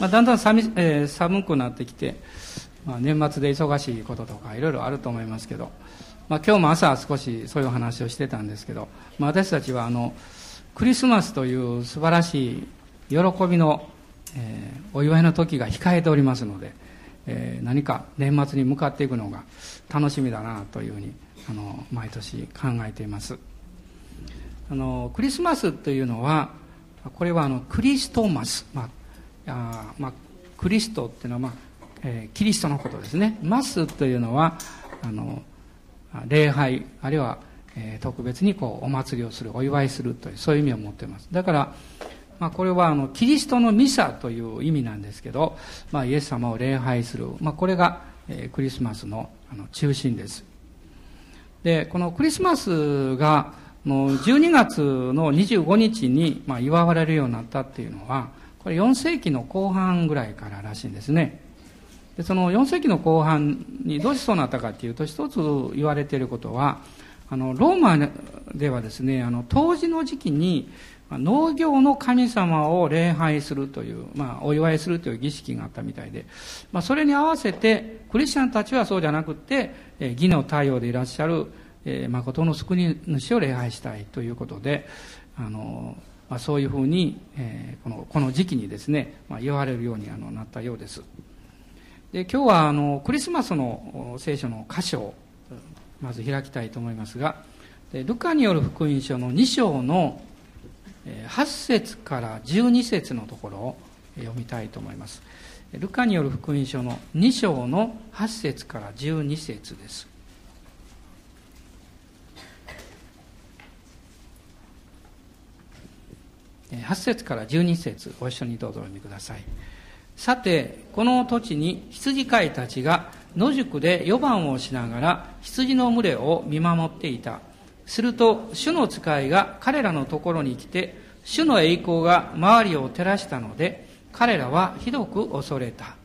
まあ、だんだん寒,、えー、寒くなってきて、まあ、年末で忙しいこととかいろいろあると思いますけど、まあ、今日も朝少しそういう話をしてたんですけど、まあ、私たちはあのクリスマスという素晴らしい喜びの、えー、お祝いの時が控えておりますので、えー、何か年末に向かっていくのが楽しみだなというふうにあの毎年考えています。あのクリスマスというのはこれはあのクリストマス、まああまあ、クリストっていうのは、まあえー、キリストのことですね。マスというのはあの礼拝あるいは、えー、特別にこうお祭りをするお祝いするというそういう意味を持っています。だから、まあ、これはあのキリストのミサという意味なんですけど、まあ、イエス様を礼拝する、まあ、これが、えー、クリスマスのあの中心です。でこのクリスマスがの12月の25日に、まあ、祝われるようになったっていうのはこれ4世紀の後半ぐらいかららしいんですね。でその4世紀の後半にどうしてそうなったかっていうと一つ言われていることはあのローマではですねあの当時の時期に農業の神様を礼拝するという、まあ、お祝いするという儀式があったみたいで、まあ、それに合わせてクリスチャンたちはそうじゃなくてえ義の太陽でいらっしゃるえー、誠の救い主を礼拝したいということで、あのまあ、そういうふうに、えー、このこの時期にですね、まあ、言われるようにあのなったようです。で今日はあのクリスマスの聖書の箇所をまず開きたいと思いますが、でルカによる福音書の2章の8節から12節のところを読みたいと思います。ルカによる福音書の2章の8節から12節です。8節から12節ご一緒にどうぞお読みください。さてこの土地に羊飼いたちが野宿で夜番をしながら羊の群れを見守っていた。すると主の使いが彼らのところに来て主の栄光が周りを照らしたので彼らはひどく恐れた。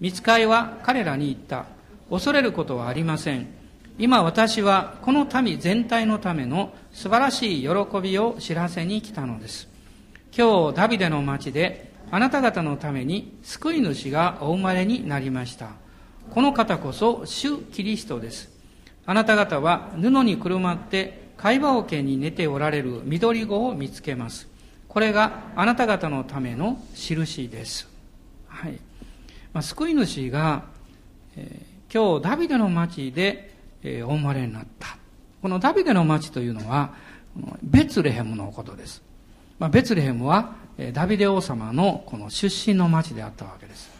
見つかいは彼らに言った。恐れることはありません。今私はこの民全体のための素晴らしい喜びを知らせに来たのです。今日ダビデの町であなた方のために救い主がお生まれになりました。この方こそ主キリストです。あなた方は布にくるまって会話桶に寝ておられる緑子を見つけます。これがあなた方のための印です。はい、まあ、救い主が、えー、今日ダビデの町で、えー、お生まれになった。このダビデの町というのはベツレヘムのことです。まあ、ベツレヘムはダビデ王様のこの出身の町であったわけです。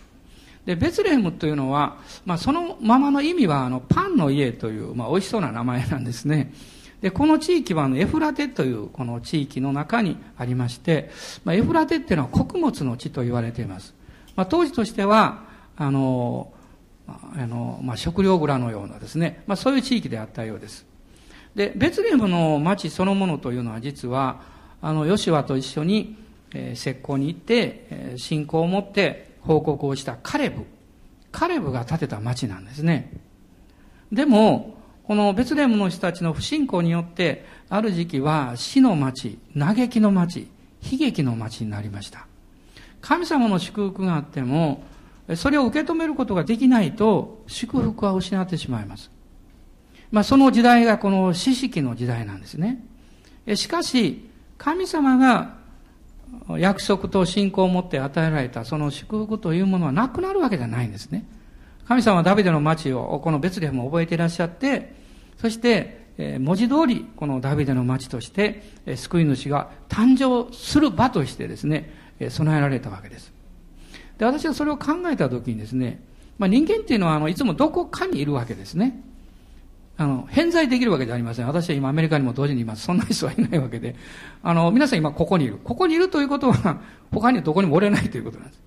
で、ベツレヘムというのは、まあ、そのままの意味は、あの、パンの家という、まあ、美味しそうな名前なんですね。で、この地域は、エフラテという、この地域の中にありまして、まあ、エフラテっていうのは穀物の地と言われています。まあ、当時としては、あの、あの、まあ、食料蔵のようなですね、まあ、そういう地域であったようです。で、ベツレヘムの町そのものというのは実は、あの、ヨシュアと一緒に、え、石膏に行って、え、信仰を持って報告をしたカレブ。カレブが建てた町なんですね。でも、このベツレムの人たちの不信仰によって、ある時期は死の町、嘆きの町、悲劇の町になりました。神様の祝福があっても、それを受け止めることができないと、祝福は失ってしまいます。まあ、その時代がこの四式の時代なんですね。しかし、神様が約束と信仰を持って与えられたその祝福というものはなくなるわけじゃないんですね。神様はダビデの町を、このベツレヘムを覚えていらっしゃって、そして、文字通り、このダビデの町として、救い主が誕生する場としてですね、備えられたわけです。で、私はそれを考えたときにですね、まあ、人間っていうのは、あの、いつもどこかにいるわけですね。あの、偏在できるわけじゃありません。私は今アメリカにも同時にいます。そんな人はいないわけで。あの、皆さん今ここにいる。ここにいるということは、他にどこにもおれないということなんです。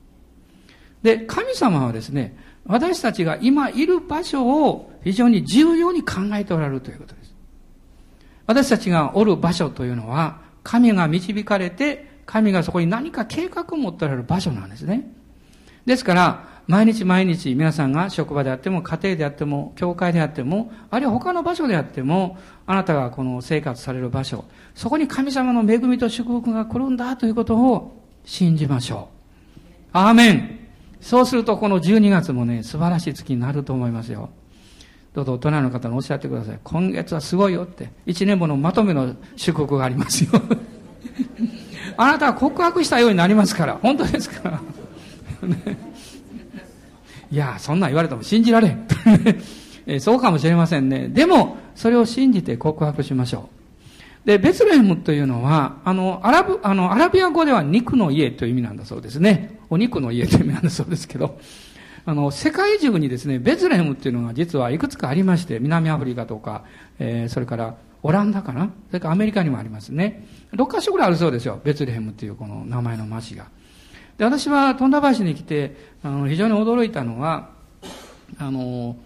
で、神様はですね、私たちが今いる場所を非常に重要に考えておられるということです。私たちがおる場所というのは、神が導かれて、神がそこに何か計画を持っておられる場所なんですね。ですから、毎日毎日皆さんが職場であっても、家庭であっても、教会であっても、あるいは他の場所であっても、あなたがこの生活される場所、そこに神様の恵みと祝福が来るんだということを信じましょう。アーメン。そうするとこの12月もね、素晴らしい月になると思いますよ。どうぞ大人の方におっしゃってください。今月はすごいよって。1年後のまとめの祝福がありますよ。あなたは告白したようになりますから。本当ですか？ら。いや、そんなん言われても信じられん。そうかもしれませんね。でも、それを信じて告白しましょう。で、ベツレヘムというのは、あの、アラブ、あの、アラビア語では肉の家という意味なんだそうですね。お肉の家という意味なんだそうですけど、あの、世界中にですね、ベツレヘムっていうのが実はいくつかありまして、南アフリカとか、えー、それからオランダかな？それからアメリカにもありますね。6カ所ぐらいあるそうですよ。ベツレヘムっていうこの名前の町が。で、私は富田林に来て、あの、非常に驚いたのは、あの、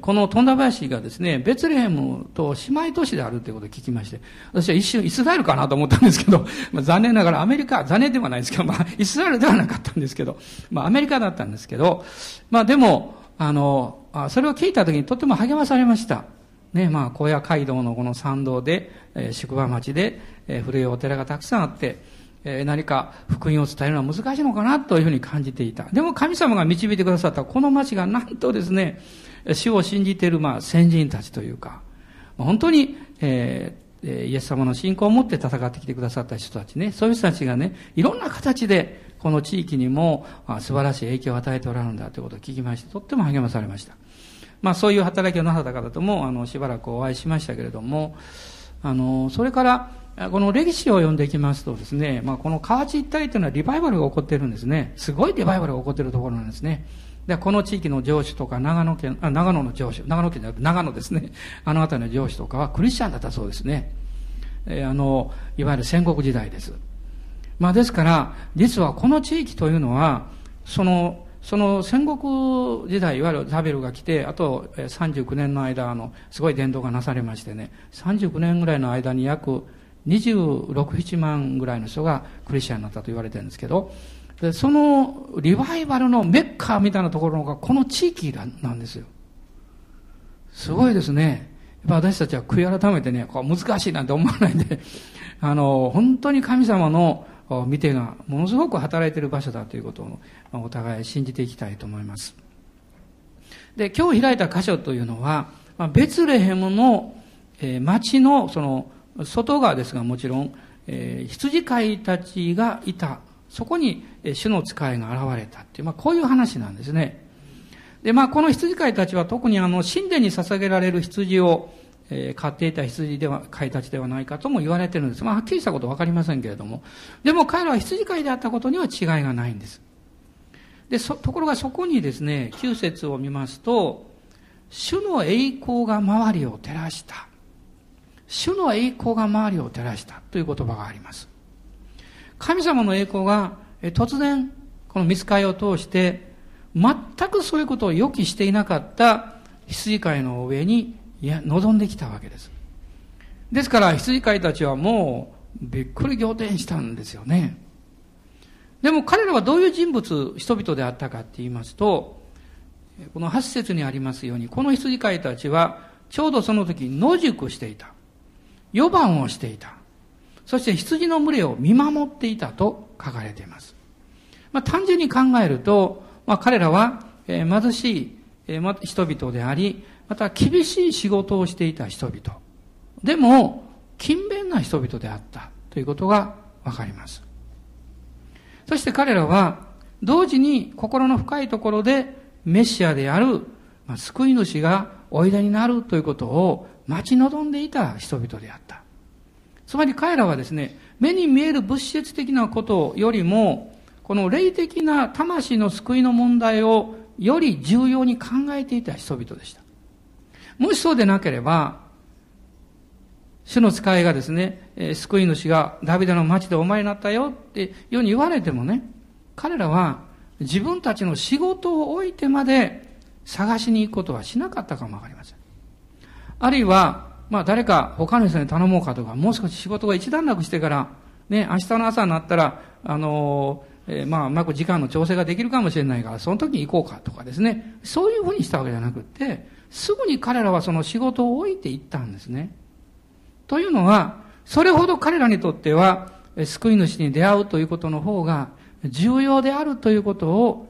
この富田林がですね、ベツレヘムと姉妹都市であるということを聞きまして、私は一瞬イスラエルかなと思ったんですけど、まあ、残念ながらアメリカ、残念ではないですけど、まあ、イスラエルではなかったんですけど、まあ、アメリカだったんですけど、まあ、でも、あの、それを聞いたときにとても励まされました。ね、まあ、荒野街道のこの参道で、えー、宿場町で、えー、古いお寺がたくさんあって、え、何か福音を伝えるのは難しいのかなというふうに感じていた。でも神様が導いてくださったこの町がなんとですね、主を信じている、まあ、先人たちというか、本当に、えー、イエス様の信仰を持って戦ってきてくださった人たちね、そういう人たちがね、いろんな形で、この地域にも素晴らしい影響を与えておられるんだということを聞きまして、とっても励まされました。まあそういう働きをなさった方とも、あの、しばらくお会いしましたけれども、あの、それから、この歴史を読んでいきますとですね、まあこの河内一帯というのはリバイバルが起こっているんですね。すごいリバイバルが起こっているところなんですね。で、この地域の上司とか、長野県、あ、長野の上司、長野県じゃなく長野ですね。あの辺りの上司とかはクリスチャンだったそうですね。えー、あの、いわゆる戦国時代です。まあですから、実はこの地域というのは、その、その戦国時代、いわゆるザベルが来て、あと39年の間、あの、すごい伝道がなされましてね、39年ぐらいの間に約26、7万ぐらいの人がクリスチャンになったと言われてるんですけど、で、そのリバイバルのメッカーみたいなところがこの地域なんですよ。すごいですね。やっぱ私たちは悔い改めてね、こう難しいなんて思わないんで、あの、本当に神様の見てがものすごく働いている場所だということをお互い信じていきたいと思います。で、今日開いた箇所というのは、まあベツレヘムの町のその外側ですがもちろん、えー、羊飼いたちがいたそこにえ主の使いが現れたっていう、まあ、こういう話なんですね。で、まあ、この羊飼いたちは特にあの、神殿に捧げられる羊を、えー、飼っていた羊では、飼いたちではないかとも言われてるんです。まあ、はっきりしたことはわかりませんけれども。でも彼らは羊飼いであったことには違いがないんです。でそ、ところがそこにですね、9節を見ますと、主の栄光が周りを照らした。主の栄光が周りを照らしたという言葉があります。神様の栄光が突然この見つかりを通して全くそういうことを予期していなかった羊飼いの上にいや望んできたわけです。ですから羊飼いたちはもうびっくり仰天したんですよね。でも彼らはどういう人物、人々であったかって言いますと、この8節にありますように、この羊飼いたちはちょうどその時野宿していた。予番をしていた。そして羊の群れを見守っていたと書かれています。まあ、単純に考えると、まあ、彼らは、え、貧しい、えー、人々であり、また厳しい仕事をしていた人々。でも、勤勉な人々であったということがわかります。そして彼らは、同時に心の深いところでメシアである、まあ、救い主がおいでになるということを待ち望んでいた人々であった。つまり彼らはですね、目に見える物質的なことよりも、この霊的な魂の救いの問題をより重要に考えていた人々でした。もしそうでなければ、主の使いがですね、救い主がダビデの町でお前になったよっていうように言われてもね、彼らは自分たちの仕事を置いてまで探しに行くことはしなかったかもわかりません。あるいは、まあ誰か他の人に頼もうかとか、もう少し仕事が一段落してから、ね、明日の朝になったら、あのー、えー、まあうまく時間の調整ができるかもしれないから、その時に行こうかとかですね。そういうふうにしたわけじゃなくて、すぐに彼らはその仕事を置いていったんですね。というのは、それほど彼らにとっては、救い主に出会うということの方が重要であるということを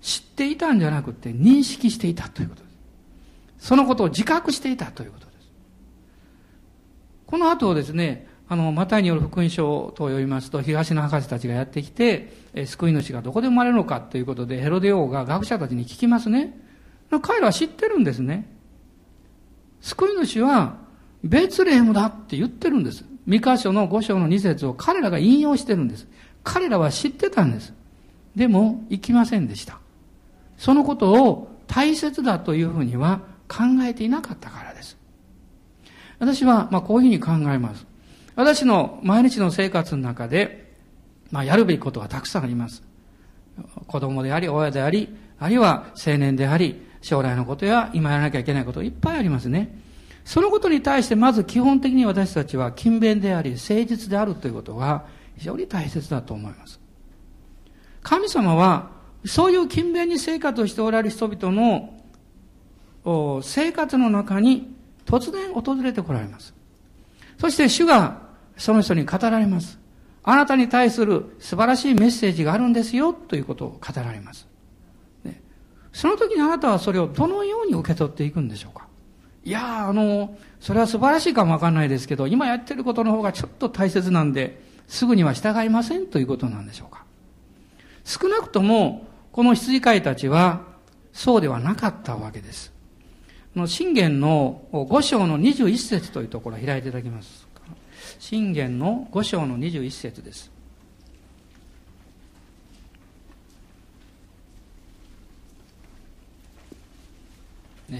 知っていたんじゃなくて認識していたということ。そのことを自覚していたということです。この後ですね、あの、マタイによる福音書と読みますと、東の博士たちがやってきて、え救い主がどこで生まれるのかということで、ヘロデ王が学者たちに聞きますね。彼らは知ってるんですね。救い主は、ベツレヘムだって言ってるんです。三箇所の五章の二節を彼らが引用してるんです。彼らは知ってたんです。でも、行きませんでした。そのことを大切だというふうには考えていなかったからです。私は、まあ、こういうふうに考えます。私の毎日の生活の中で、まあ、やるべきことはたくさんあります。子供であり、親であり、あるいは青年であり、将来のことや今やらなきゃいけないこといっぱいありますね。そのことに対してまず基本的に私たちは勤勉であり、誠実であるということが非常に大切だと思います。神様は、そういう勤勉に生活をしておられる人々の生活の中に突然訪れてこられます。そして主がその人に語られます。あなたに対する素晴らしいメッセージがあるんですよということを語られます。ね、その時にあなたはそれをどのように受け取っていくんでしょうかいやあの、それは素晴らしいかもわかんないですけど、今やってることの方がちょっと大切なんで、すぐには従いませんということなんでしょうか。少なくとも、この羊飼いたちは、そうではなかったわけです。の信玄の五章の21節というところを開いていただきます。信玄の五章の21節です。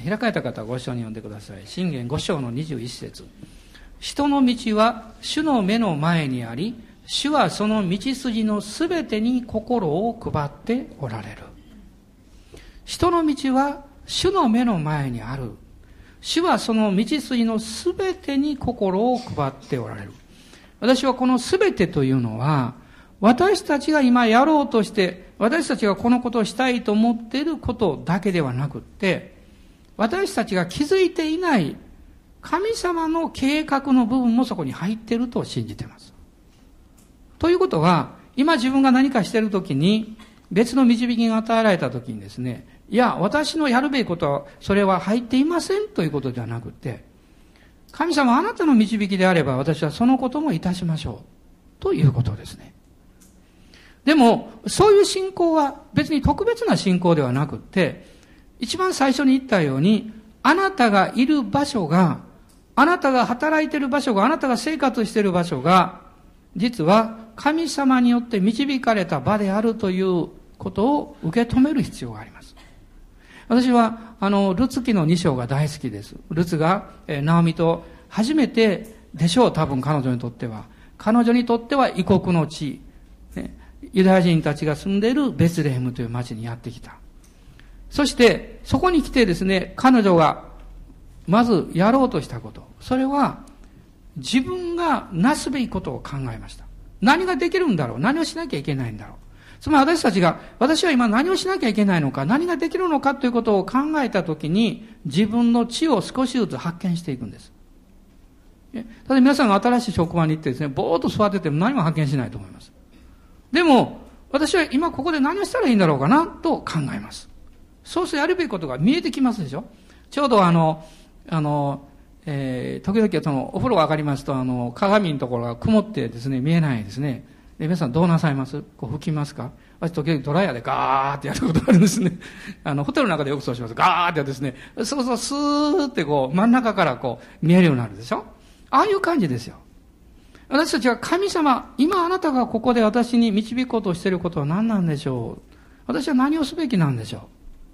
開かれた方はご章に読んでください。信玄五章の21節人の道は主の目の前にあり、主はその道筋のすべてに心を配っておられる。人の道は主の目の前にある。主はその道筋のすべてに心を配っておられる。私はこのすべてというのは、私たちが今やろうとして、私たちがこのことをしたいと思っていることだけではなくって、私たちが気づいていない神様の計画の部分もそこに入っていると信じています。ということは、今自分が何かしているときに、別の導きが与えられたときにですね、いや、私のやるべきことは、それは入っていませんということではなくて、神様あなたの導きであれば私はそのこともいたしましょう。ということですね。でも、そういう信仰は別に特別な信仰ではなくて、一番最初に言ったように、あなたがいる場所が、あなたが働いている場所が、あなたが生活している場所が、実は神様によって導かれた場であるということを受け止める必要があります。私は、あの、ルツ記の2章が大好きです。ルツが、えー、ナオミと初めてでしょう、多分彼女にとっては。彼女にとっては異国の地、ね、ユダヤ人たちが住んでいるベツレヘムという町にやってきた。そして、そこに来てですね、彼女が、まずやろうとしたこと。それは、自分がなすべきことを考えました。何ができるんだろう何をしなきゃいけないんだろうつまり私たちが、私は今何をしなきゃいけないのか、何ができるのかということを考えたときに、自分の知を少しずつ発見していくんです。ただ皆さんが新しい職場に行ってですね、ぼーっと座ってても何も発見しないと思います。でも、私は今ここで何をしたらいいんだろうかなと考えます。そうするとやるべきことが見えてきますでしょちょうどあの、あの、えー、時々その、お風呂が上がりますと、あの、鏡のところが曇ってですね、見えないですね。で、皆さんどうなさいます？こう拭きますか？私時々ドライヤーでガーってやることがあるんですね。あの、ホテルの中でよくそうします。ガーってやるですね、そうそう、スーってこう、真ん中からこう、見えるようになるでしょ？ああいう感じですよ。私たちは神様、今あなたがここで私に導こうとしていることは何なんでしょう？私は何をすべきなんでしょう？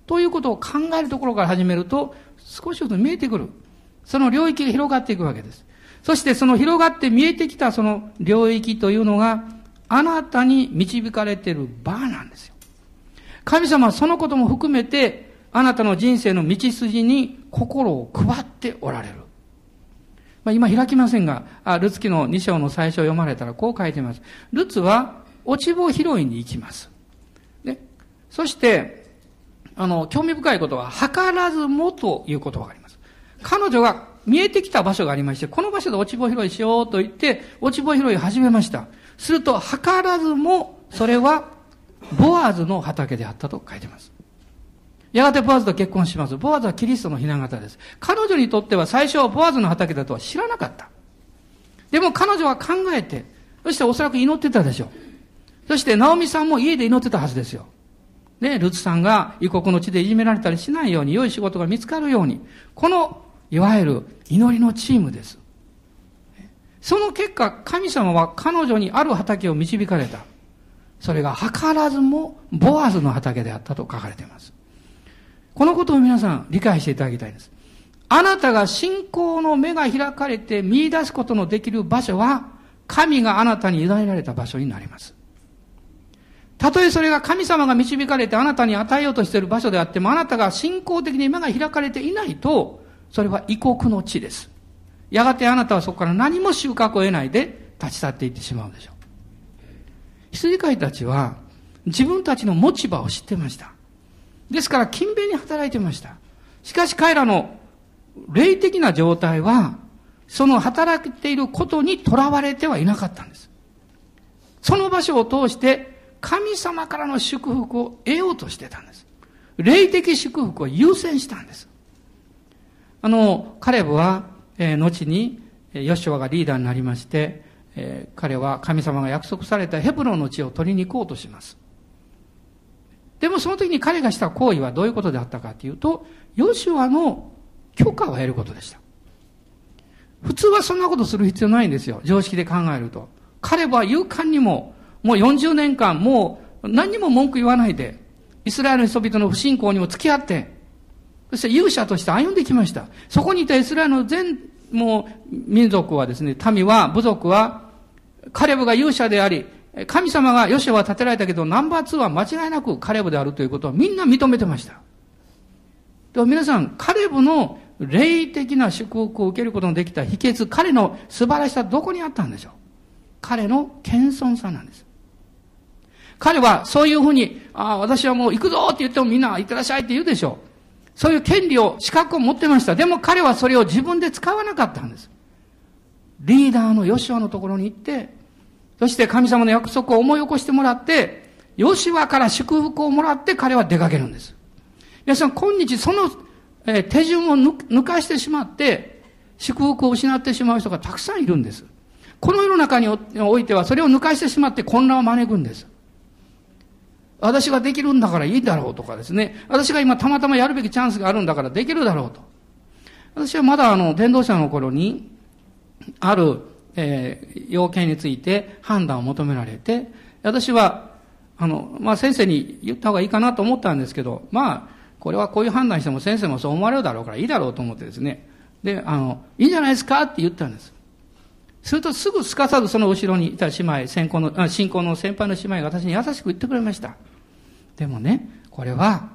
ということを考えるところから始めると、少しずつ見えてくる。その領域が広がっていくわけです。そしてその広がって見えてきたその領域というのが、あなたに導かれている場なんですよ。神様はそのことも含めて、あなたの人生の道筋に心を配っておられる。まあ、今開きませんが、あルツ記の2章の最初を読まれたらこう書いてます。ルツは落ち穂拾いに行きます。ね、そして、あの、興味深いことは、図らずもという言葉があります。彼女が見えてきた場所がありまして、この場所で落ち穂拾いしようと言って、落ち穂拾い始めました。すると、図らずも、それは、ボアズの畑であったと書いてます。やがてボアズと結婚します。ボアズはキリストの雛形です。彼女にとっては最初はボアズの畑だとは知らなかった。でも彼女は考えて、そしておそらく祈ってたでしょう。そして、ナオミさんも家で祈ってたはずですよ。ね、ルツさんが異国の地でいじめられたりしないように、良い仕事が見つかるように、この、いわゆる祈りのチームです。その結果、神様は彼女にある畑を導かれた。それが図らずもボアズの畑であったと書かれています。このことを皆さん理解していただきたいです。あなたが信仰の目が開かれて見出すことのできる場所は、神があなたに委ねられた場所になります。たとえそれが神様が導かれてあなたに与えようとしている場所であっても、あなたが信仰的に目が開かれていないと、それは異国の地です。やがてあなたはそこから何も収穫を得ないで立ち去っていってしまうでしょう。羊飼いたちは自分たちの持ち場を知ってました。ですから勤勉に働いてました。しかし彼らの霊的な状態は、その働いていることにとらわれてはいなかったんです。その場所を通して神様からの祝福を得ようとしてたんです。霊的祝福を優先したんです。あの、カレブは、えー、後に、ヨシュアがリーダーになりまして、え、彼は神様が約束されたヘブロンの地を取りに行こうとします。でもその時に彼がした行為はどういうことであったかというと、ヨシュアの許可を得ることでした。普通はそんなことする必要ないんですよ。常識で考えると。彼は勇敢にももう40年間、もう何にも文句言わないで、イスラエルの人々の不信仰にも付き合って、そして勇者として歩んできました。そこにいたイスラエルの全、もう民族はですね、民は、部族は、カレブが勇者であり、神様がヨシアは建てられたけど、ナンバー2は間違いなくカレブであるということをみんな認めてました。でも皆さん、カレブの霊的な祝福を受けることのできた秘訣、彼の素晴らしさどこにあったんでしょう？彼の謙遜さなんです。彼はそういうふうに、ああ、私はもう行くぞって言ってもみんな行ってらっしゃいって言うでしょう。そういう権利を、資格を持ってました。でも彼はそれを自分で使わなかったんです。リーダーのヨシュアのところに行って、そして神様の約束を思い起こしてもらって、ヨシュアから祝福をもらって彼は出かけるんです。皆さん、今日その、え手順を抜かしてしまって、祝福を失ってしまう人がたくさんいるんです。この世の中においてはそれを抜かしてしまって混乱を招くんです。私ができるんだからいいだろうとかですね。私が今たまたまやるべきチャンスがあるんだからできるだろうと。私はまだあの、伝道者の頃に、ある、えー、要件について判断を求められて、私は、あの、まあ、先生に言った方がいいかなと思ったんですけど、まあ、これはこういう判断しても先生もそう思われるだろうからいいだろうと思ってですね。で、あの、いいんじゃないですかって言ったんです。するとすぐすかさずその後ろにいた姉妹、先行の、信仰の先輩の姉妹が私に優しく言ってくれました。でもね、これは、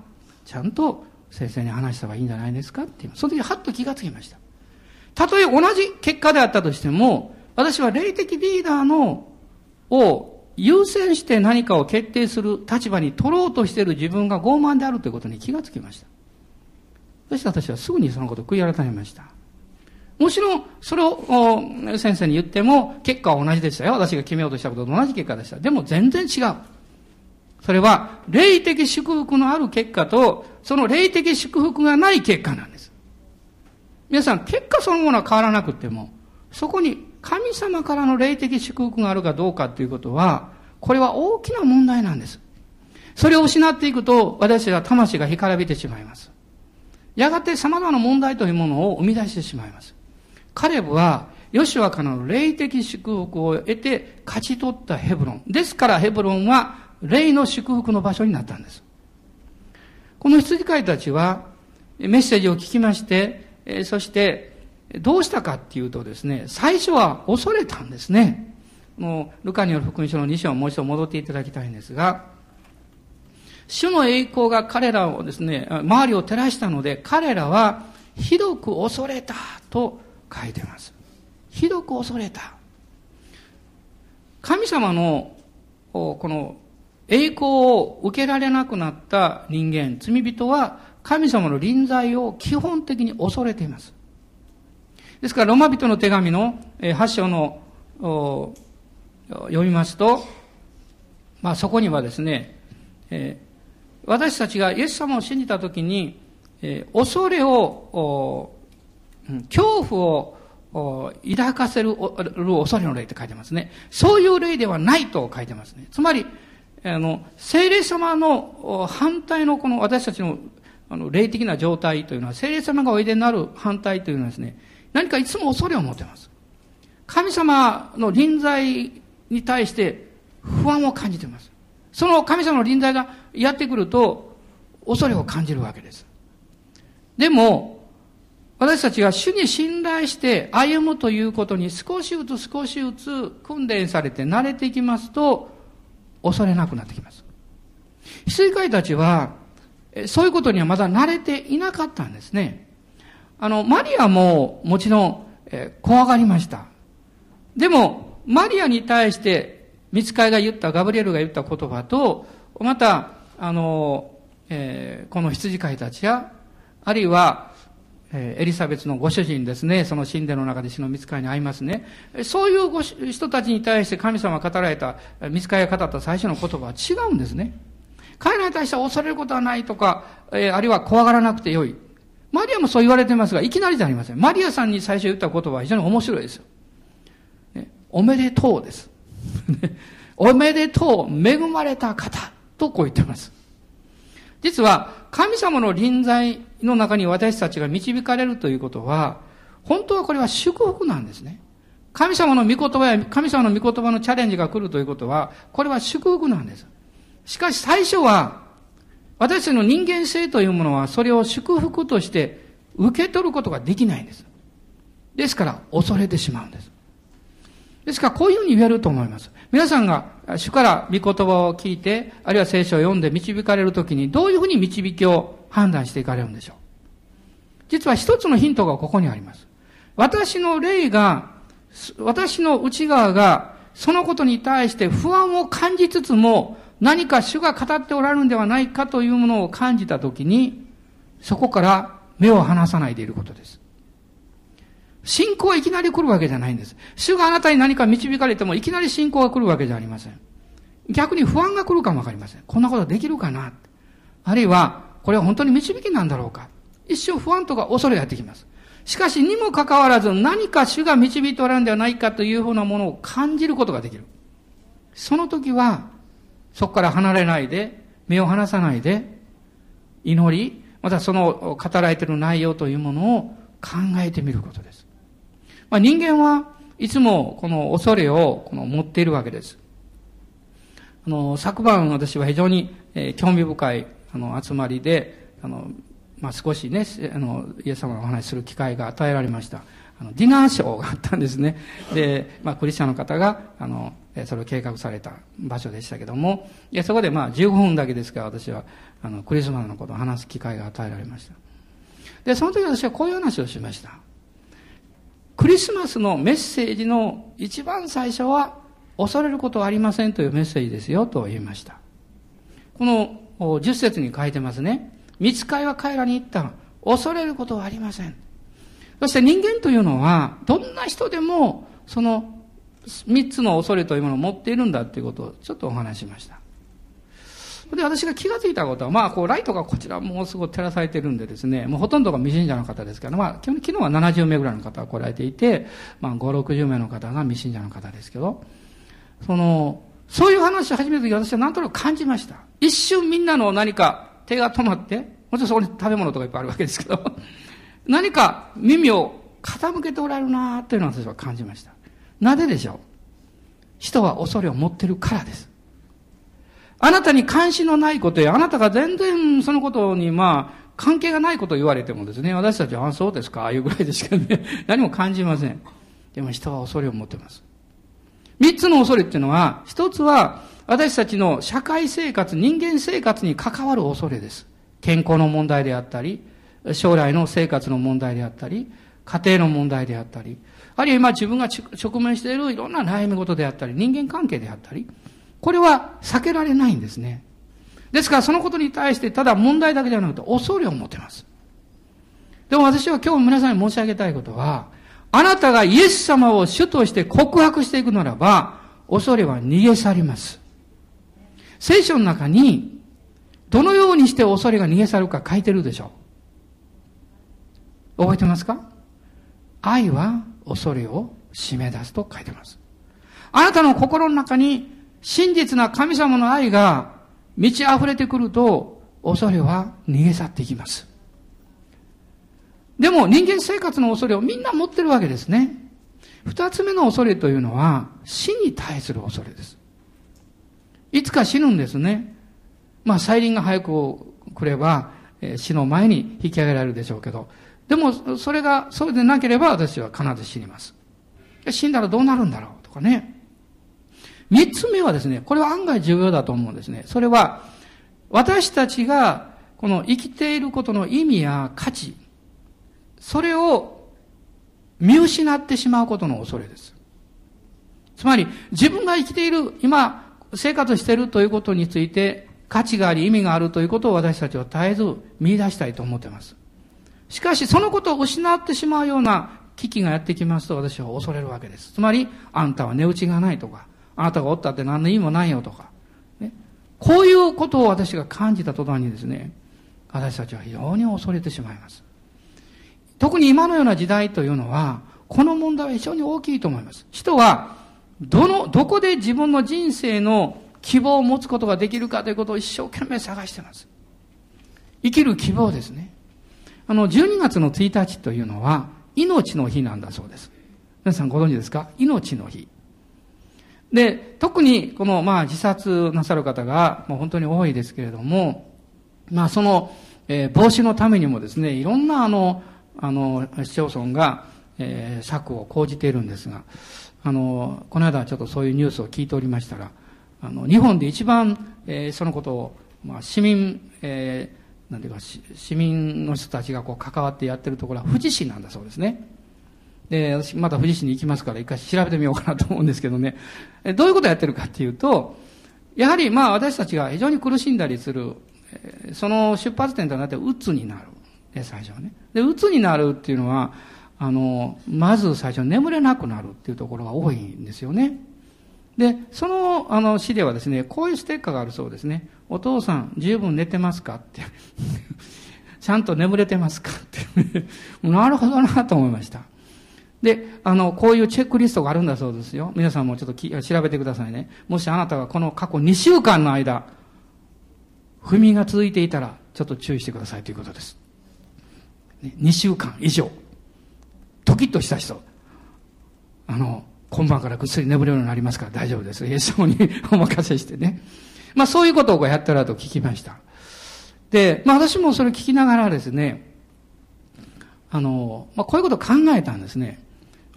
ちゃんと先生に話した方がいいんじゃないですかって。その時はっと気がつきました。たとえ同じ結果であったとしても、私は霊的リーダーの、を優先して何かを決定する立場に取ろうとしている自分が傲慢であるということに気がつきました。そして私はすぐにそのことを悔い改めました。もちろん、それを先生に言っても、結果は同じでしたよ。私が決めようとしたことと同じ結果でした。でも全然違う。それは、霊的祝福のある結果と、その霊的祝福がない結果なんです。皆さん、結果そのものは変わらなくても、そこに神様からの霊的祝福があるかどうかということは、これは大きな問題なんです。それを失っていくと、私は魂が干からびてしまいます。やがて様々な問題というものを生み出してしまいます。カレブは、ヨシュアからの霊的祝福を得て勝ち取ったヘブロン。ですからヘブロンは霊の祝福の場所になったんです。この羊飼いたちは、メッセージを聞きまして、そして、どうしたかっていうとですね、最初は恐れたんですね。もう、ルカによる福音書の2章をもう一度戻っていただきたいんですが、主の栄光が彼らをですね、周りを照らしたので、彼らはひどく恐れたと書いてます。ひどく恐れた。神様の、この栄光を受けられなくなった人間、罪人は神様の臨在を基本的に恐れています。ですから、ロマ人の手紙の8章の読みますと、まあそこにはですね、え私たちがイエス様を信じたときに、えー、恐れを、恐怖を抱かせる恐れの霊って書いてますね。そういう霊ではないと書いてますね。つまり、あの、聖霊様の反対のこの私たちのあの霊的な状態というのは、聖霊様がおいでになる反対というのはですね、何かいつも恐れを持っています。神様の臨在に対して不安を感じています。その神様の臨在がやってくると、恐れを感じるわけです。でも、私たちが主に信頼して歩むということに少しずつ少しずつ訓練されて慣れていきますと、恐れなくなってきます。羊飼いたちは、そういうことにはまだ慣れていなかったんですね。あの、マリアももちろん、え怖がりました。でも、マリアに対して、見つかいが言った、ガブリエルが言った言葉と、また、あの、えー、この羊飼いたちや、あるいは、えエリザベスのご主人ですね、その神殿の中で死の見つかいに会いますね。そういうご人たちに対して神様が語られた、見つかいが語った最初の言葉は違うんですね。彼らに対しては恐れることはないとか、え、あるいは怖がらなくてよい。マリアもそう言われてますが、いきなりじゃありません。マリアさんに最初言った言葉は非常に面白いですよ。ね、おめでとうです。おめでとう、恵まれた方、とこう言ってます。実は、神様の臨在の中に私たちが導かれるということは、本当はこれは祝福なんですね。神様の御言葉や神様の御言葉のチャレンジが来るということは、これは祝福なんです。しかし最初は、私たちの人間性というものは、それを祝福として受け取ることができないんです。ですから、恐れてしまうんです。ですから、こういうふうに言えると思います。皆さんが主から御言葉を聞いて、あるいは聖書を読んで導かれるときに、どういうふうに導きを判断していかれるんでしょう。実は一つのヒントがここにあります。私の霊が、私の内側が、そのことに対して不安を感じつつも、何か主が語っておられるんではないかというものを感じたときに、そこから目を離さないでいることです。信仰はいきなり来るわけじゃないんです。主があなたに何か導かれてもいきなり信仰が来るわけじゃありません。逆に不安が来るかもわかりません。こんなことできるかなあるいは、これは本当に導きなんだろうか一生不安とか恐れがやってきます。しかしにもかかわらず何か主が導いておられるんではないかというふうなものを感じることができる。その時は、そこから離れないで、目を離さないで、祈り、またその語られている内容というものを考えてみることです。まあ、人間はいつもこの恐れをこの持っているわけです。あの、昨晩私は非常に、えー、興味深いあの集まりで、あの、まあ、少しね、あの、イエス様のお話しする機会が与えられました。あの、ディナーショーがあったんですね。で、まあ、クリスチャンの方が、あの、それを計画された場所でしたけども、いやそこでまあ15分だけですから私はあのクリスマスのことを話す機会が与えられました。で、その時私はこういう話をしました。クリスマスのメッセージの一番最初は恐れることはありませんというメッセージですよと言いました。この10節に書いてますね。見つかいは彼らに言った。恐れることはありません。そして人間というのは、どんな人でも、その三つの恐れというものを持っているんだということをちょっとお話しました。で、私が気がついたことは、まあ、こう、ライトがこちらもうすごく照らされてるんでですね、もうほとんどが未信者の方ですから、まあ、基本昨日は70名ぐらいの方が来られていて、まあ、5、60名の方が未信者の方ですけど、その、そういう話を始めた時私は何となく感じました。一瞬みんなの何か手が止まって、もちろんそこに食べ物とかいっぱいあるわけですけど、何か耳を傾けておられるなというのを私は感じました。なぜでしょう？人は恐れを持ってるからです。あなたに関心のないことや、あなたが全然そのことに、まあ、関係がないことを言われてもですね、私たちは、あ、そうですか、ああいうぐらいでしかね、何も感じません。でも人は恐れを持ってます。三つの恐れっていうのは、一つは、私たちの社会生活、人間生活に関わる恐れです。健康の問題であったり、将来の生活の問題であったり、家庭の問題であったり、あるいは今自分が直面しているいろんな悩み事であったり、人間関係であったり、これは避けられないんですね。ですからそのことに対してただ問題だけじゃなくて恐れを持てます。でも私は今日皆さんに申し上げたいことは、あなたがイエス様を主として告白していくならば、恐れは逃げ去ります。聖書の中に、どのようにして恐れが逃げ去るか書いてるでしょう。覚えてますか？愛は恐れを締め出すと書いてます。あなたの心の中に真実な神様の愛が満ち溢れてくると、恐れは逃げ去っていきます。でも人間生活の恐れをみんな持ってるわけですね。二つ目の恐れというのは死に対する恐れです。いつか死ぬんですね。まあ、再臨が早く来れば、え死の前に引き上げられるでしょうけど、でも、それが、そうでなければ私は必ず死にます。死んだらどうなるんだろうとかね。三つ目はですね、これは案外重要だと思うんですね。それは、私たちが、この生きていることの意味や価値、それを見失ってしまうことの恐れです。つまり、自分が生きている、今、生活しているということについて、価値があり意味があるということを私たちは絶えず見出したいと思っています。しかし、そのことを失ってしまうような危機がやってきますと私は恐れるわけです。つまり、あんたは値打ちがないとか、あなたがおったって何の意味もないよとか、ね、こういうことを私が感じた途端にですね、私たちは非常に恐れてしまいます。特に今のような時代というのは、この問題は非常に大きいと思います。人は、どの、どこで自分の人生の希望を持つことができるかということを一生懸命探しています。生きる希望ですね。あの、12月の1日というのは、命の日なんだそうです。皆さんご存知ですか？命の日。で、特にこの、まあ、自殺なさる方が、もう本当に多いですけれども、まあ、その、えー、防止のためにもですね、いろんなあの、あの、市町村が、えー、策を講じているんですが、あの、この間ちょっとそういうニュースを聞いておりましたら、あの、日本で一番、えー、そのことを、まあ、市民、えー、なんていうか、市民の人たちがこう関わってやってるところは富士市なんだそうですね。で、私また富士市に行きますから一回調べてみようかなと思うんですけどね。どういうことをやってるかっていうと、やはりまあ私たちが非常に苦しんだりする、その出発点となってうつになる。で、最初はね。で、うつになるっていうのは、あの、まず最初眠れなくなるっていうところが多いんですよね。で、その、あの、詩ではですね、こういうステッカーがあるそうですね。お父さん、十分寝てますか？って。ちゃんと眠れてますか？って。なるほどなと思いました。で、あの、こういうチェックリストがあるんだそうですよ。皆さんもちょっと調べてくださいね。もしあなたがこの過去2週間の間、不眠が続いていたら、ちょっと注意してくださいということです。2週間以上、ドキッとした人、あの、今晩からぐっすり眠れるようになりますから大丈夫です。イエス様にお任せしてね。まあそういうことをやったらと聞きました。で、まあ私もそれ聞きながらですね、あの、まあこういうことを考えたんですね。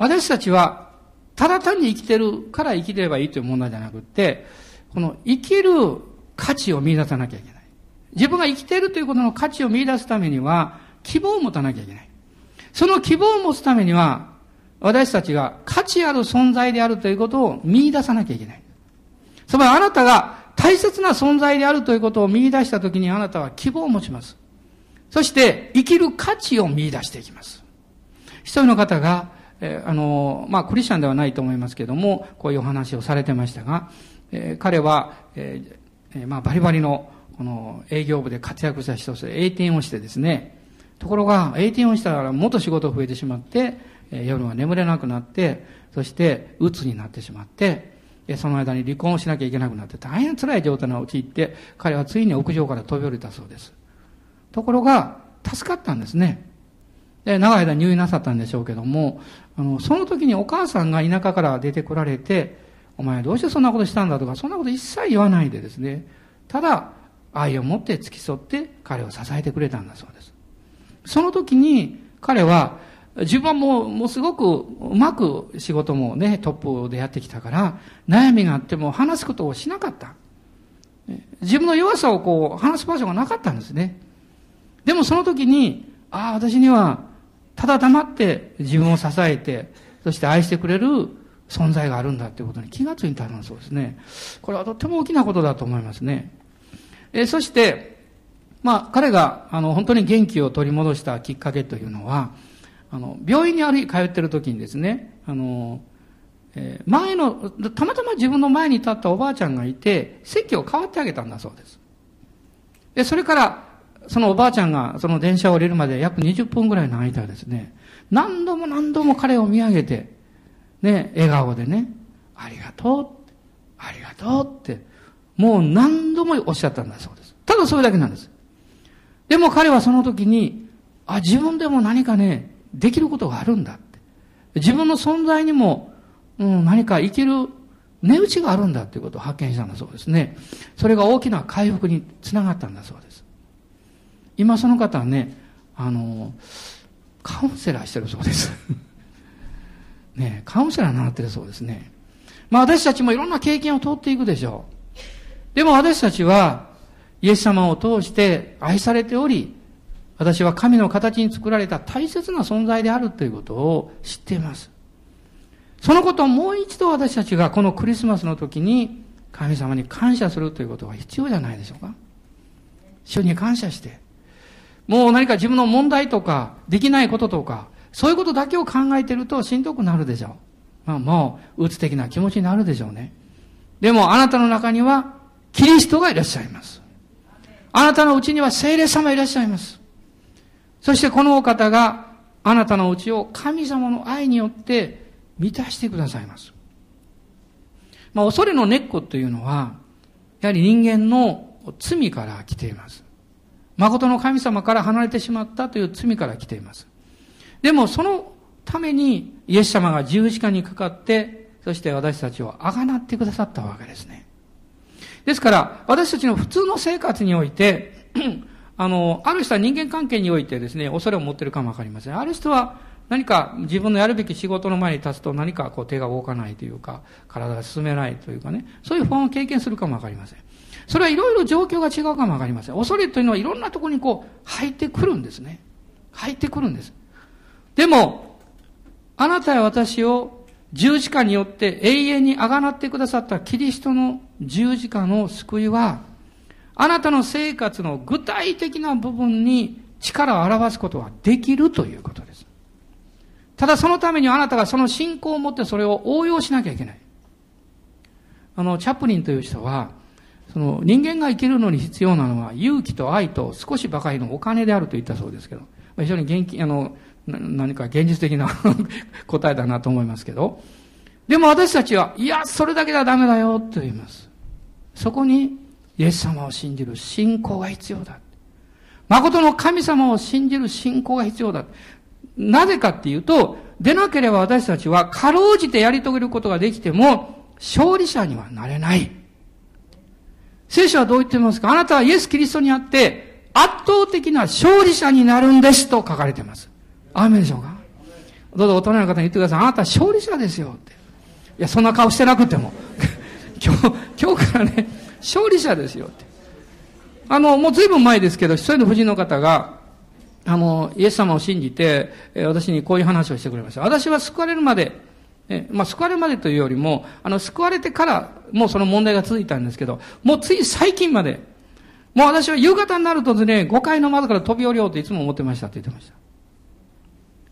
私たちは、ただ単に生きてるから生きればいいという問題じゃなくて、この生きる価値を見出さなきゃいけない。自分が生きてるということの価値を見出すためには、希望を持たなきゃいけない。その希望を持つためには、私たちが価値ある存在であるということを見出さなきゃいけない。つまりあなたが大切な存在であるということを見出したときにあなたは希望を持ちます。そして生きる価値を見出していきます。一人の方が、えー、あの、まあ、クリスチャンではないと思いますけども、こういうお話をされてましたが、えー、彼は、えー、まあ、バリバリの、この営業部で活躍した人として A 点をしてですね、ところが A 点をしたらもっと仕事増えてしまって、え夜は眠れなくなって、そして鬱になってしまって、その間に離婚をしなきゃいけなくなって大変辛い状態に陥って、彼はついに屋上から飛び降りたそうです。ところが、助かったんですね。で、長い間入院なさったんでしょうけども、あの、その時にお母さんが田舎から出てこられて、お前どうしてそんなことしたんだとか、そんなこと一切言わないでですね、ただ、愛を持って付き添って彼を支えてくれたんだそうです。その時に彼は自分はもう、もうすごくうまく仕事もね、トップでやってきたから、悩みがあっても話すことをしなかった。自分の弱さをこう、話す場所がなかったんですね。でもその時に、ああ、私には、ただ黙って自分を支えて、そして愛してくれる存在があるんだということに気がついたんそうですね。これはとっても大きなことだと思いますね。えそして、まあ、彼が、あの、本当に元気を取り戻したきっかけというのは、あの、病院に歩い、通ってる時にですね、あの、えー、前の、たまたま自分の前に立ったおばあちゃんがいて、席を代わってあげたんだそうです。で、それから、そのおばあちゃんがその電車を降りるまで約20分ぐらいの間ですね、何度も何度も彼を見上げて、ね、笑顔でね、ありがとう、ありがとうって、もう何度もおっしゃったんだそうです。ただそれだけなんです。でも彼はその時に、あ、自分でも何かね、できることがあるんだって。自分の存在にも、うん、何か生きる値打ちがあるんだということを発見したんだそうですね。それが大きな回復につながったんだそうです。今その方はね、あの、カウンセラーしてるそうです。ねカウンセラーになってるそうですね。まあ私たちもいろんな経験を通っていくでしょう。でも私たちは、イエス様を通して愛されており、私は神の形に作られた大切な存在であるということを知っています。そのことをもう一度私たちがこのクリスマスの時に神様に感謝するということが必要じゃないでしょうか。主に感謝して、もう何か自分の問題とか、できないこととか、そういうことだけを考えてるとしんどくなるでしょう。まあもう、鬱的な気持ちになるでしょうね。でもあなたの中には、キリストがいらっしゃいます。あなたのうちには聖霊様いらっしゃいます。そしてこのお方があなたのうちを神様の愛によって満たしてくださいます。まあ、恐れの根っこというのは、やはり人間の罪から来ています。誠の神様から離れてしまったという罪から来ています。でもそのためにイエス様が十字架にかかって、そして私たちをあがなってくださったわけですね。ですから、私たちの普通の生活において、あの、ある人は人間関係においてですね、恐れを持ってるかもわかりません。ある人は何か自分のやるべき仕事の前に立つと何かこう手が動かないというか、体が進めないというかね、そういう不安を経験するかもわかりません。それはいろいろ状況が違うかもわかりません。恐れというのはいろんなところにこう入ってくるんですね。入ってくるんです。でも、あなたや私を十字架によって永遠にあがなってくださったキリストの十字架の救いは、あなたの生活の具体的な部分に力を表すことはできるということです。ただそのためにあなたがその信仰を持ってそれを応用しなきゃいけない。あの、チャップリンという人は、その人間が生きるのに必要なのは勇気と愛と少しばかりのお金であると言ったそうですけど、非常に元気、あの、何か現実的な 答えだなと思いますけど、でも私たちは、いや、それだけではダメだよと言います。そこに、イエス様を信じる信仰が必要だ。誠の神様を信じる信仰が必要だ。なぜかっていうと、でなければ私たちはかろうじてやり遂げることができても、勝利者にはなれない。聖書はどう言ってますか？あなたはイエス・キリストにあって、圧倒的な勝利者になるんですと書かれてます。アーメンでしょうかどうぞ大人の方に言ってください。あなたは勝利者ですよって。いや、そんな顔してなくても。今日、今日からね、勝利者ですよって。あの、もう随分前ですけど、一人の夫人の方が、あの、イエス様を信じて、私にこういう話をしてくれました。私は救われるまで、えまあ、救われまでというよりも、あの、救われてから、もうその問題が続いたんですけど、もうつい最近まで、もう私は夕方になるとですね、5階の窓から飛び降りようといつも思ってましたって言ってました。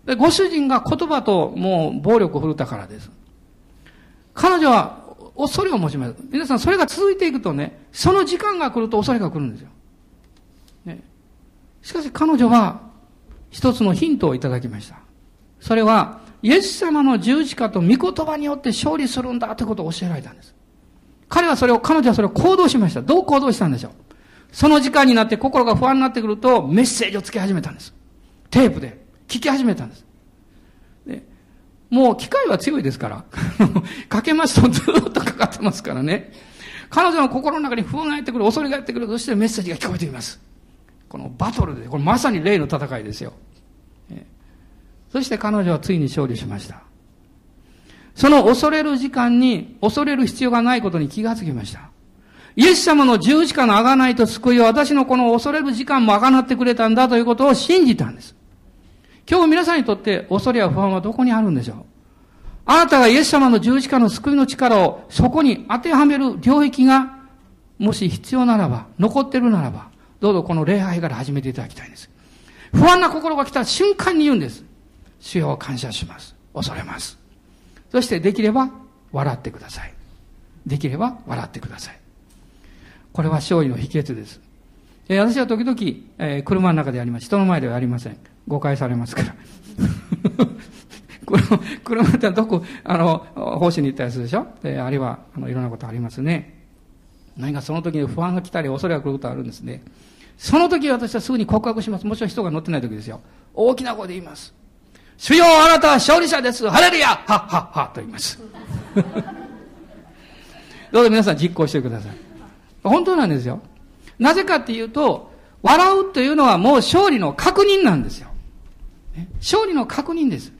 でご主人が言葉ともう暴力を振るったからです。彼女は恐れを持ちます。皆さん、それが続いていくとね、その時間が来ると恐れが来るんですよ。ね、しかし彼女は一つのヒントをいただきました。それは、イエス様の十字架と御言葉によって勝利するんだということを教えられたんです。彼はそれを、彼女はそれを行動しました。どう行動したんでしょうその時間になって心が不安になってくるとメッセージをつけ始めたんです。テープで聞き始めたんです。でもう機械は強いですから。かけますとずっとかかってますからね。彼女の心の中に不安がやってくる、恐れがやってくる、そしてメッセージが聞こえてきます。このバトルで、これまさに霊の戦いですよ。そして彼女はついに勝利しました。その恐れる時間に恐れる必要がないことに気がつきました。イエス様の十字架の贖いと救いを私のこの恐れる時間も贖ってくれたんだということを信じたんです。今日皆さんにとって恐れや不安はどこにあるんでしょう？あなたがイエス様の十字架の救いの力をそこに当てはめる領域がもし必要ならば、残ってるならば、どうぞこの礼拝から始めていただきたいんです。不安な心が来た瞬間に言うんです。主よ感謝します。恐れます。そしてできれば笑ってください。できれば笑ってください。これは勝利の秘訣です。えー、私は時々、えー、車の中でやります。人の前ではやりません。誤解されますから。車ってどこ、あの、奉仕に行ったりするでしょ？であるいは、あの、いろんなことありますね。何かその時に不安が来たり恐れが来ることがあるんですね。その時私はすぐに告白します。もちろん人が乗ってない時ですよ。大きな声で言います。主よあなたは勝利者ですハレルヤはっはっはと言います。どうぞ皆さん実行してください。本当なんですよ。なぜかっていうと、笑うというのはもう勝利の確認なんですよ。勝利の確認です。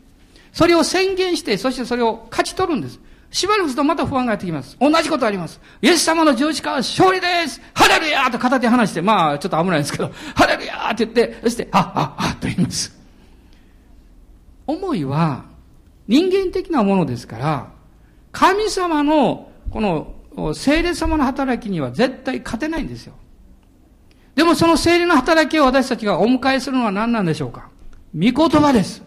それを宣言して、そしてそれを勝ち取るんです。しばらくするとまた不安がやってきます。同じことあります。イエス様の十字架は勝利ですハレルヤと片手離して、まあちょっと危ないですけど、ハレルヤって言って、そして、あ、あ、あ、と言います。思いは人間的なものですから、神様のこの聖霊様の働きには絶対勝てないんですよ。でもその聖霊の働きを私たちがお迎えするのは何なんでしょうか？御言葉です。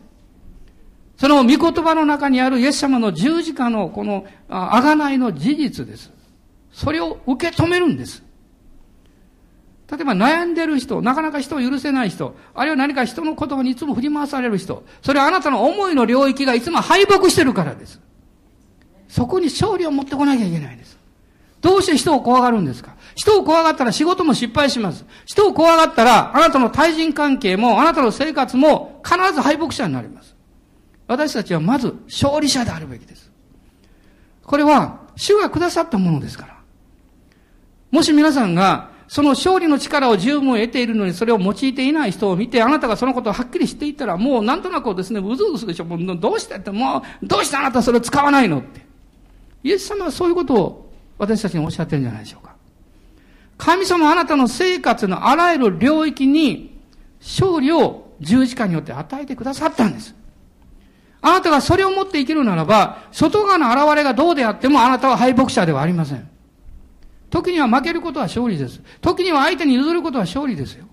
その御言葉の中にあるイエス様の十字架のこのあがないの事実です。それを受け止めるんです。例えば悩んでる人、なかなか人を許せない人、あるいは何か人の言葉にいつも振り回される人、それはあなたの思いの領域がいつも敗北してるからです。そこに勝利を持ってこなきゃいけないんです。どうして人を怖がるんですか？人を怖がったら仕事も失敗します。人を怖がったら、あなたの対人関係も、あなたの生活も必ず敗北者になります。私たちはまず勝利者であるべきです。これは主がくださったものですから。もし皆さんがその勝利の力を十分得ているのにそれを用いていない人を見て、あなたがそのことをはっきり知っていたら、もうなんとなくですね、うずうずでしょ。もうどうしてって、もう、どうしてあなたそれを使わないのって。イエス様はそういうことを私たちにおっしゃってるんじゃないでしょうか。神様はあなたの生活のあらゆる領域に勝利を十字架によって与えてくださったんです。あなたがそれを持って生きるならば、外側の現れがどうであってもあなたは敗北者ではありません。時には負けることは勝利です。時には相手に譲ることは勝利ですよ。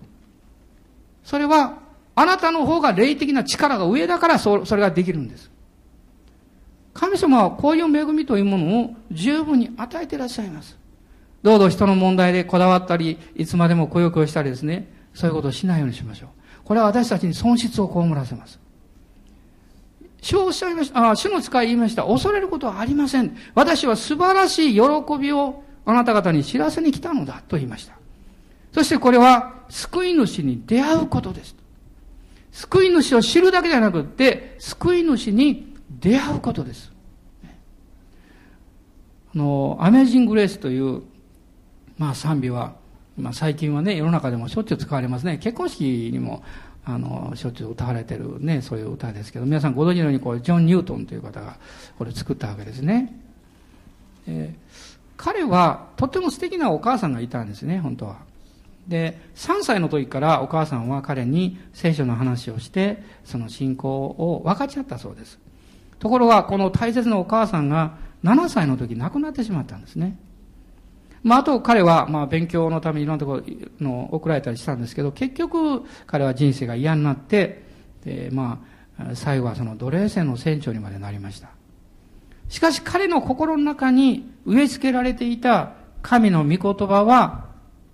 それは、あなたの方が霊的な力が上だからそそれができるんです。神様はこういう恵みというものを十分に与えていらっしゃいます。どうぞ人の問題でこだわったり、いつまでもくよくよしたりですね、そういうことをしないようにしましょう。これは私たちに損失を被らせます。主をおっしゃいました、あ、主の使い言いました。恐れることはありません。私は素晴らしい喜びをあなた方に知らせに来たのだと言いました。そしてこれは救い主に出会うことです。救い主を知るだけじゃなくて、救い主に出会うことです。あの、アメージング・レースという、まあ賛美は、まあ最近はね、世の中でもしょっちゅう使われますね。結婚式にもあの、しょっちゅう歌われてるね、そういう歌ですけど、皆さんご存知のように、こう、ジョン・ニュートンという方が、これ作ったわけですね。えー、彼は、とても素敵なお母さんがいたんですね、本当は。で、3歳の時からお母さんは彼に聖書の話をして、その信仰を分かち合ったそうです。ところが、この大切なお母さんが7歳の時亡くなってしまったんですね。まあ、あと彼は、まあ、勉強のためにいろんなところの送られたりしたんですけど、結局、彼は人生が嫌になって、で、まあ、最後はその奴隷船の船長にまでなりました。しかし彼の心の中に植え付けられていた神の御言葉は、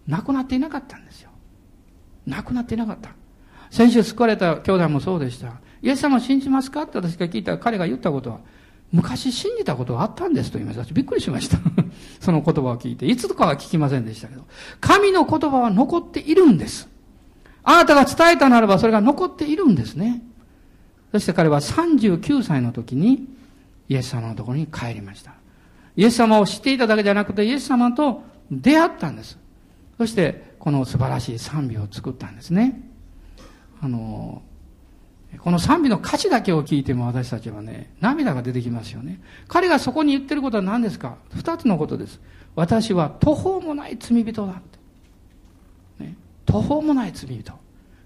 なくなっていなかったんですよ。なくなっていなかった。先週救われた兄弟もそうでした。イエス様を信じますかって私が聞いた彼が言ったことは、昔信じたことがあったんですと言いました。びっくりしました。その言葉を聞いて。いつとかは聞きませんでしたけど。神の言葉は残っているんです。あなたが伝えたならばそれが残っているんですね。そして彼は39歳の時にイエス様のところに帰りました。イエス様を知っていただけじゃなくてイエス様と出会ったんです。そしてこの素晴らしい賛美を作ったんですね。あの、この賛美の歌詞だけを聞いても私たちはね、涙が出てきますよね。彼がそこに言ってることは何ですか？二つのことです。私は途方もない罪人だって。ね、途方もない罪人。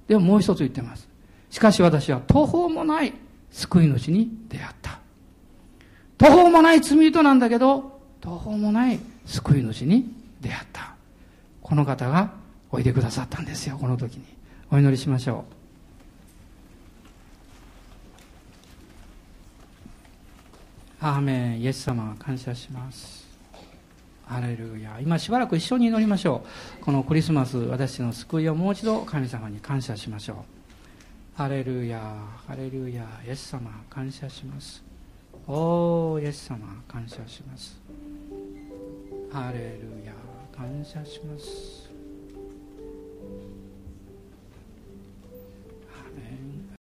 でももう一つ言ってます。しかし私は途方もない救い主に出会った。途方もない罪人なんだけど、途方もない救い主に出会った。この方がおいでくださったんですよ、この時に。お祈りしましょう。アーメン。イエス様感謝します。アレルヤ。今しばらく一緒に祈りましょう。このクリスマス私の救いをもう一度神様に感謝しましょう。アレルヤ。アレルヤ。イエス様感謝します。おお、イエス様、感謝します。ハレルヤ、感謝します。アメン